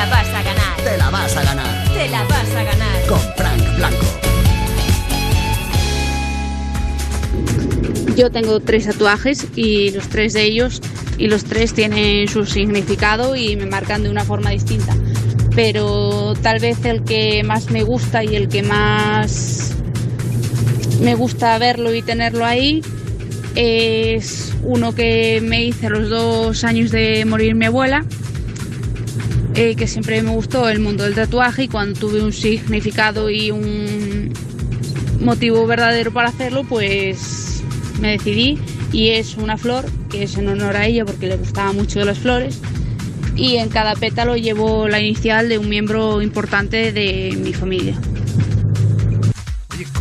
la vas a ganar. Te la vas a ganar. Te la vas a ganar. Con Frank Blanco. Yo tengo tres tatuajes y los tres de ellos y los tres tienen su significado y me marcan de una forma distinta. Pero tal vez el que más me gusta y el que más me gusta verlo y tenerlo ahí es uno que me hice a los dos años de morir mi abuela, eh, que siempre me gustó el mundo del tatuaje y cuando tuve un significado y un motivo verdadero para hacerlo, pues me decidí y es una flor que es en honor a ella porque le gustaba mucho las flores y en cada pétalo llevo la inicial de un miembro importante de mi familia.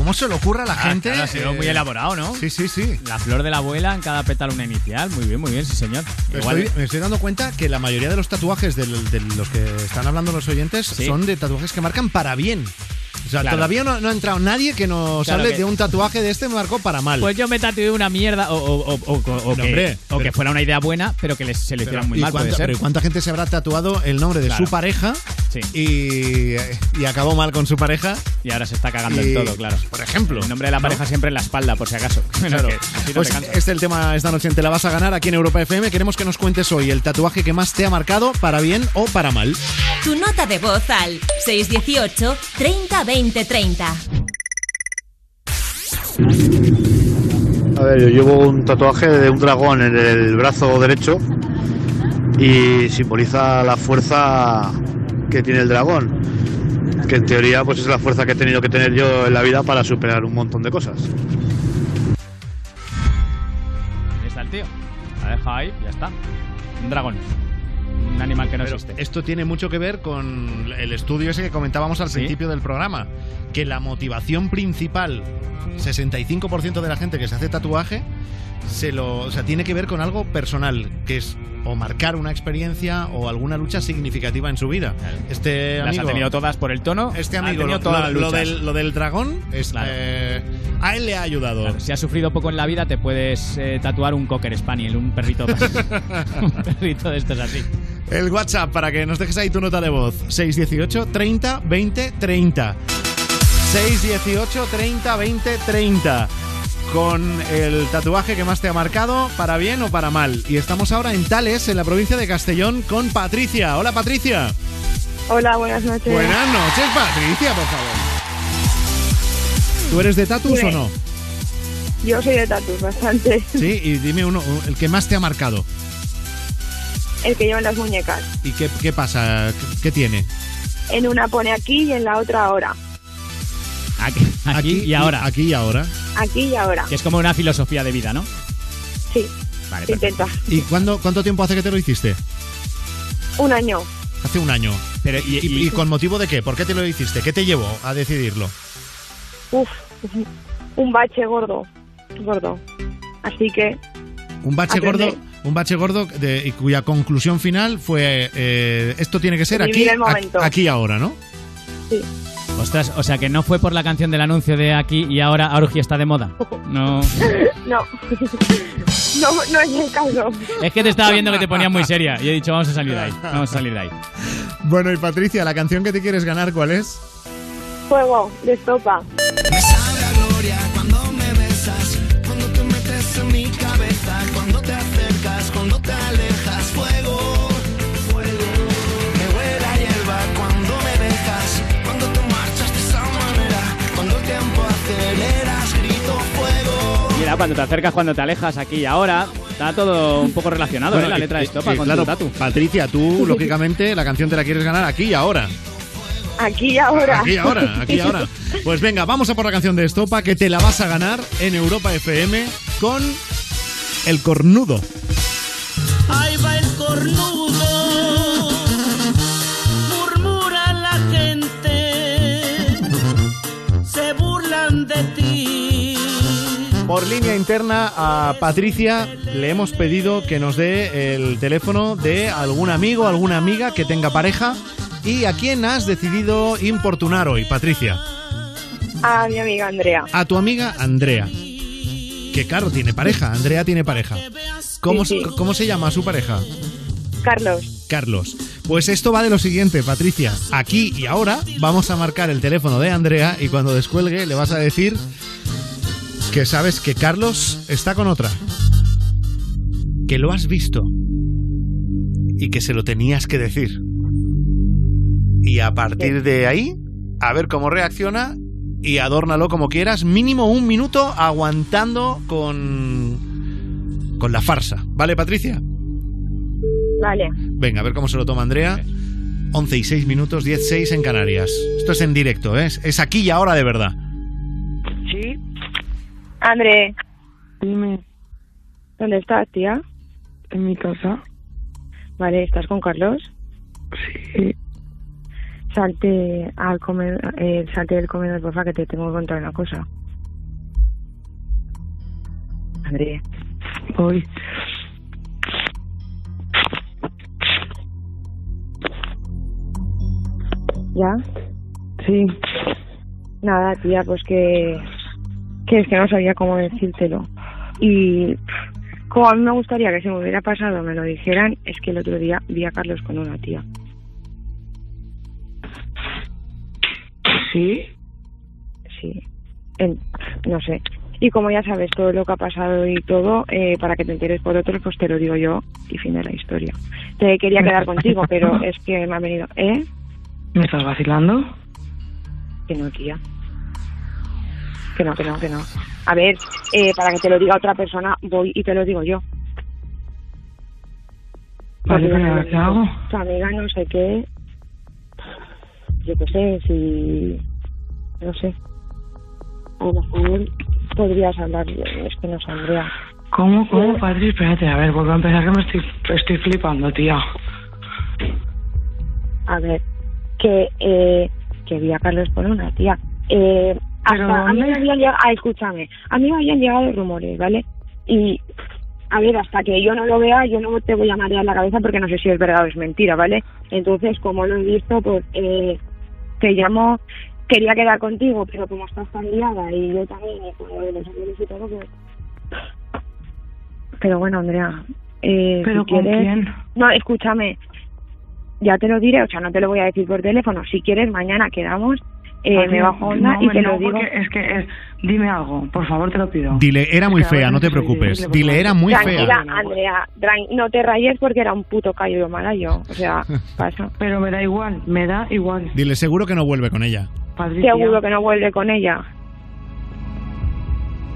¿Cómo se le ocurre a la Ah, gente? claro, ha sido eh, muy elaborado, ¿no? Sí, sí, sí. La flor de la abuela en cada pétalo una inicial. Muy bien, muy bien, sí, señor. Me Igual- estoy, me estoy dando cuenta que la mayoría de los tatuajes de, los que están hablando los oyentes Sí. son de tatuajes que marcan para bien. O sea, Claro. todavía no, no ha entrado nadie que nos Claro hable que- de un tatuaje de este me marcó para mal. Pues yo me tatué una mierda o, o- o- o- No, que, hombre, o que pero- fuera una idea buena, pero que les, se le Pero, hiciera muy ¿y mal, puede cuánta, ser. pero ¿y cuánta gente se habrá tatuado el nombre de Claro. su pareja Sí. y, y acabó mal con su pareja? Y ahora se está cagando Y- en todo, claro. Por ejemplo. El nombre de la ¿no? pareja siempre en la espalda, por si acaso. Bueno, Claro. que así no Pues este es el tema esta noche en Te la vas a ganar aquí en Europa FM. Queremos que nos cuentes hoy el tatuaje que más te ha marcado, para bien o para mal. Tu nota de voz al 618 30 20 30. A ver, yo llevo un tatuaje de un dragón en el brazo derecho y simboliza la fuerza que tiene el dragón, que en teoría pues es la fuerza que he tenido que tener yo en la vida para superar un montón de cosas. Ahí está el tío. La deja ahí, ya está. Un dragón. Un animal que no Pero existe. esto tiene mucho que ver con el estudio ese que comentábamos al Sí. principio del programa, que la motivación principal, 65% de la gente que se hace tatuaje, se lo, o sea, tiene que ver con algo personal, que es o marcar una experiencia o alguna lucha significativa en su vida. Este Las amigo, ha tenido todas por el tono. este ha amigo, tenido lo, todas lo- las del, lo del dragón, es, Claro. eh, a él le ha ayudado. Claro, si has sufrido poco en la vida, te puedes eh, tatuar un Cocker Spaniel, un perrito. un perrito de estos así. El WhatsApp para que nos dejes ahí tu nota de voz. 618 30 20 30. 618 30 20 30. Con el tatuaje que más te ha marcado, para bien o para mal. Y estamos ahora en Tales, en la provincia de Castellón, con Patricia. Hola Patricia. Hola, buenas noches. Buenas noches, Patricia, por favor. ¿Tú eres de tatus o no? Yo soy de tatus, bastante. Sí, y dime uno, el que más te ha marcado. El que lleva en las muñecas. ¿Y qué, qué pasa? ¿Qué, qué tiene? En una pone aquí y en la otra ahora. Aquí, aquí y ahora. Aquí y ahora. Aquí y ahora. Que es como una filosofía de vida, ¿no? Sí, Vale, intenta. ¿Y cuándo, cuánto tiempo hace que te lo hiciste? Un año. Hace un año. Pero, ¿Y, y- y con motivo de qué? ¿Por qué te lo hiciste? ¿Qué te llevó a decidirlo? Uf, un bache gordo. Gordo. Así que Un bache Aprender. gordo, un bache gordo de, y cuya conclusión final fue eh, esto tiene que ser Vivir aquí, el momento. a- aquí y ahora, ¿no? sí. Ostras, o sea que no fue por la canción del anuncio de aquí y ahora Aruji está de moda. No. No. no, no es el caso. Es que te estaba viendo que te ponías muy seria y he dicho, vamos a salir de ahí. Vamos a salir de ahí. Bueno, y Patricia, la canción que te quieres ganar, ¿cuál es? Fuego, de estopa. Cuando te acercas, cuando te alejas, aquí y ahora, está todo un poco relacionado, Bueno, ¿eh? La letra de estopa con claro, tu tatu. Patricia, tú, lógicamente, la canción te la quieres ganar aquí y ahora. Aquí y ahora. Aquí y ahora, aquí y ahora. Pues venga, vamos a por la canción de Estopa que te la vas a ganar en Europa FM con El Cornudo. Ahí va el cornudo, Por línea interna a Patricia le hemos pedido que nos dé el teléfono de algún amigo, alguna amiga que tenga pareja. ¿Y a quién has decidido importunar hoy, Patricia? A mi amiga Andrea. A tu amiga Andrea. Que claro, tiene pareja. Andrea tiene pareja. ¿Cómo, Sí, sí. se- ¿Cómo se llama su pareja? Carlos. Carlos. Pues esto va de lo siguiente, Patricia. Aquí y ahora vamos a marcar el teléfono de Andrea y cuando descuelgue le vas a decir que sabes que Carlos está con otra. Que lo has visto. Y que se lo tenías que decir. Y a partir de ahí, a ver cómo reacciona y adórnalo como quieras. Mínimo un minuto aguantando con. con la farsa. ¿Vale, Patricia? Vale. Venga, a ver cómo se lo toma Andrea. 11 y 6 minutos, 10, 6 en Canarias. Esto es en directo, ¿eh? Es- es aquí y ahora de verdad. André. Dime. ¿Dónde estás, tía? En mi casa. Vale, ¿estás con Carlos? Sí. Salte al comer, eh, salte del comedor, porfa, que te tengo que contar una cosa. André. Voy. ¿Ya? Sí. Nada, tía, pues que, que es que no sabía cómo decírtelo. Y como a mí me gustaría que se me hubiera pasado, me lo dijeran, es que el otro día vi a Carlos con una tía. ¿Sí? Sí. En- no sé. Y como ya sabes todo lo que ha pasado y todo, eh, para que te enteres por otros, pues te lo digo yo y fin de la historia. Te quería quedar contigo, pero es que me ha venido... ¿Eh? ¿Me estás vacilando? Que no, tía. Que no, que no, que no. A ver, eh, para que te lo diga otra persona, voy y te lo digo yo. Vale, pero ¿qué hago? Tu amiga no sé qué. Yo qué sé, si. No sé. A lo mejor podrías hablar. Es que no sé, Andrea. ¿Cómo, cómo, Patri? Espérate, a ver, vuelvo a empezar que me estoy, estoy flipando, tía. A ver, que. Eh, que vi a Carlos con una tía. Eh, ¿Pero hasta a mí me habían llegado. Ah, escúchame. A mí me habían llegado rumores, ¿vale? Y. A ver, hasta que yo no lo vea, yo no te voy a marear la cabeza porque no sé si es verdad o es mentira, ¿vale? Entonces, como lo he visto, pues eh, te llamo, quería quedar contigo, pero como estás tan liada y yo también, y con lo de los y todo, pues... Pero bueno, Andrea, eh, ¿Pero si con quieres... quién? No, escúchame, ya te lo diré, o sea, no te lo voy a decir por teléfono. Si quieres, mañana quedamos, eh, me bajo onda no, y te no, lo digo. porque es que, es, dime algo, por favor, te lo pido. Dile, era muy fea, no te preocupes. Dile, era muy Tranquila, fea. Andrea, no te rayes porque era un puto callo mala yo. O sea, pasa. Pero me da igual, me da igual. Dile, seguro que no vuelve con ella. Patricia. Seguro que no vuelve con ella.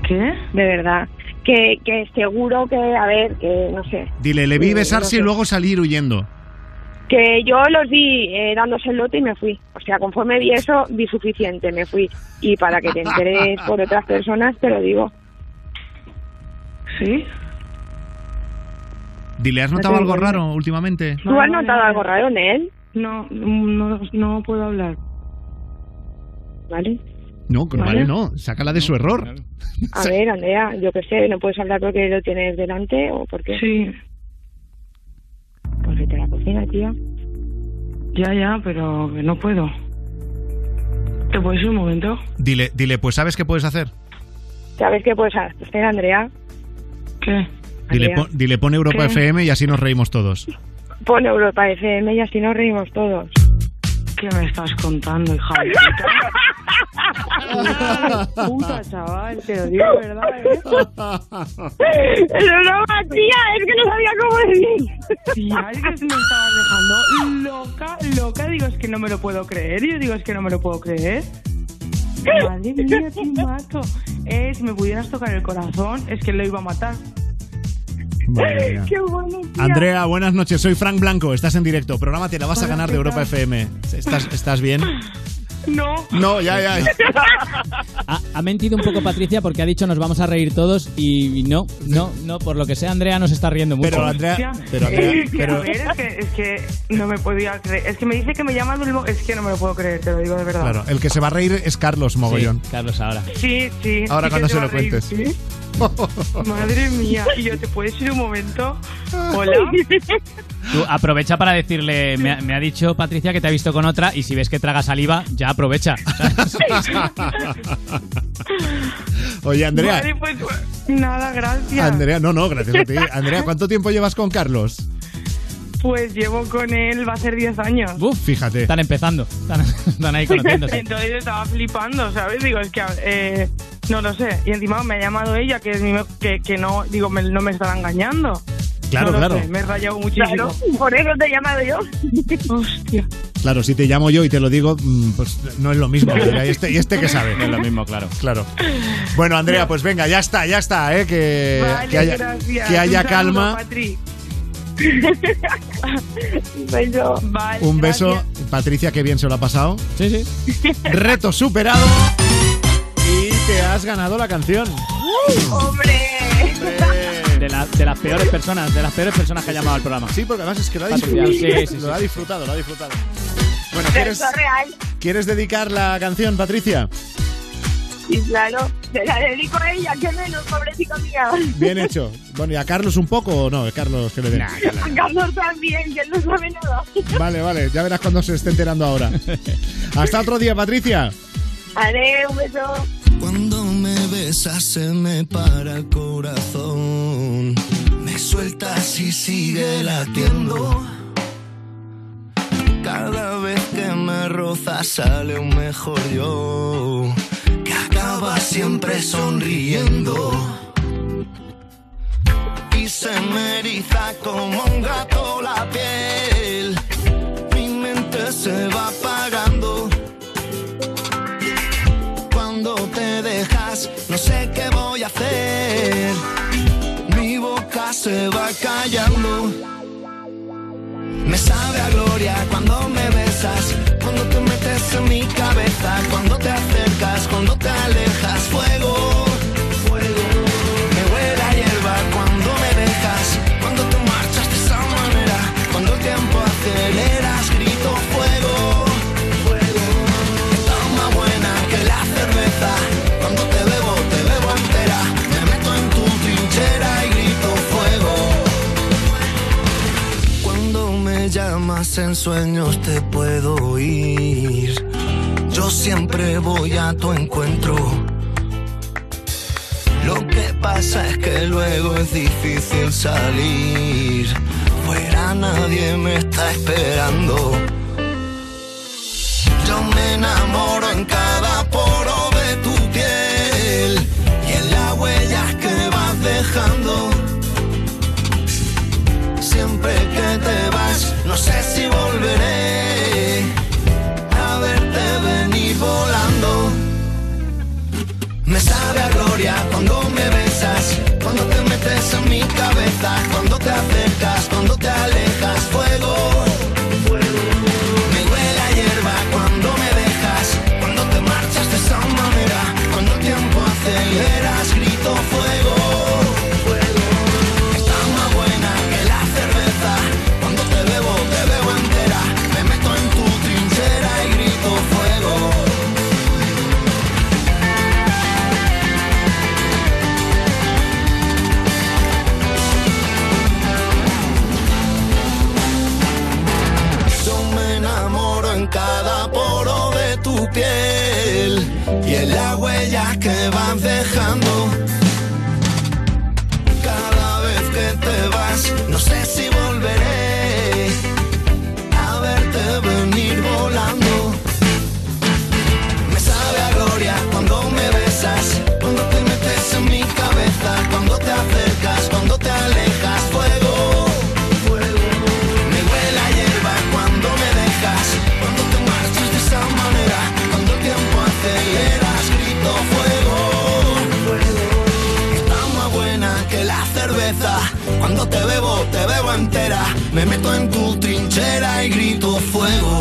¿Qué? De verdad. Que, que seguro que, a ver, que no sé. Dile, le vi besarse no sé. y luego salir huyendo. Que yo los vi eh, dándose el lote y me fui. O sea, conforme vi eso, vi suficiente, me fui. Y para que te enteres por otras personas, te lo digo. ¿Sí? Dile, ¿has No notado algo raro últimamente? ¿Tú has notado algo raro en él? No, no, no puedo hablar. ¿Vale? No, vale, Vale. no. Sácala de su error. A ver, Andrea, yo qué sé, ¿no puedes hablar porque lo tienes delante o por qué? Sí, Pues vete a la cocina, tía. ya, ya, pero no puedo. ¿Te puedes ir un momento? Dile, dile, pues ¿sabes qué puedes hacer? ¿Sabes qué puedes hacer, Andrea? ¿Qué? Dile, Andrea. pon, dile, pon Europa ¿Qué? FM y así nos reímos todos. Pon Europa FM y así nos reímos todos. ¿Qué me estás contando, hija de puta? puta, chaval, te lo digo de verdad, ¿eh? ¡Es broma, tía! Es que no sabía cómo decir. Tía, es que me estabas dejando loca, loca. Digo, es que no me lo puedo creer. Yo digo, es que no me lo puedo creer. Madre mía, te mato. Eh, si me pudieras tocar el corazón, es que lo iba a matar. ¡Qué bueno! Andrea, buenas noches. Soy Frank Blanco. Estás en directo. Programa te la vas a ganar de ¿qué Europa? FM. ¿Estás, ¿Estás bien? No. No, ya, ya. Ha, ha mentido un poco Patricia porque ha dicho nos vamos a reír todos y no, no, no, por lo que sea Andrea nos está riendo mucho. Pero Andrea, pero Andrea, es que, pero a ver, es que, es que no me podía creer. Es que me dice que me llama del mo- Es que no me lo puedo creer, te lo digo de verdad. claro, el que se va a reír es Carlos Mogollón. Sí, Carlos ahora. Sí, sí. Ahora sí cuando se te lo reír, cuentes. ¿sí? Madre mía. Y yo, ¿te puedes ir un momento? Hola. Tú aprovecha para decirle, me ha, me ha dicho Patricia que te ha visto con otra y si ves que traga saliva, ya aprovecha. Oye, Andrea. Vale, pues nada, gracias. Andrea, no, no, gracias a ti. Andrea, ¿cuánto tiempo llevas con Carlos? Pues llevo con él, va a ser 10 años. Uf, fíjate. Están empezando. Están, están ahí conociéndose. Entonces estaba flipando, ¿sabes? Digo, es que eh, no lo sé. Y encima me ha llamado ella, que, es mi me- que, que no, digo, me- no me estará engañando. Claro, No claro. sé, me he rayado muchísimo. Claro, por eso te he llamado yo. Hostia. Claro, si te llamo yo y te lo digo, mm, pues no es lo mismo. ¿Y este, y este que sabe? No es lo mismo, claro. Claro. Bueno, Andrea, pues venga, ya está, ya está, ¿eh? Que, Vale, que haya, gracias. que haya Un saludo, calma. Patri. Vale, Un beso. gracias. Patricia, qué bien se lo ha pasado. Sí, sí. Reto superado. Te has ganado la canción. ¡Hombre! De, la- de las peores personas, de las peores personas que ha llamado al programa. Sí, porque además es que lo ha disfrutado. sí, sí, sí. Lo ha disfrutado, lo ha disfrutado. Bueno, ¿quieres, eso es real. ¿quieres dedicar la canción, Patricia? Y claro, se la dedico a ella, que menos, pobrecita mía. Bien hecho. Bueno, ¿y a Carlos un poco o no? Carlos, que le dé. A Carlos también, que él no sabe nada. Vale, vale, ya verás cuando se esté enterando ahora. Hasta otro día, Patricia. Haré un beso. Cuando me besas se me para el corazón. Me sueltas y sigue latiendo. Cada vez que me rozas sale un mejor yo. Que acaba siempre sonriendo. Y se me eriza como un gato la piel. Se va callando. Me sabe a gloria cuando me besas, cuando te metes en mi cabeza, cuando te acercas, cuando te alejas. En sueños te puedo oír. Yo siempre voy a tu encuentro. Lo que pasa es que luego es difícil salir. Fuera nadie me está esperando. Yo me enamoro en cada en mi huellas que vas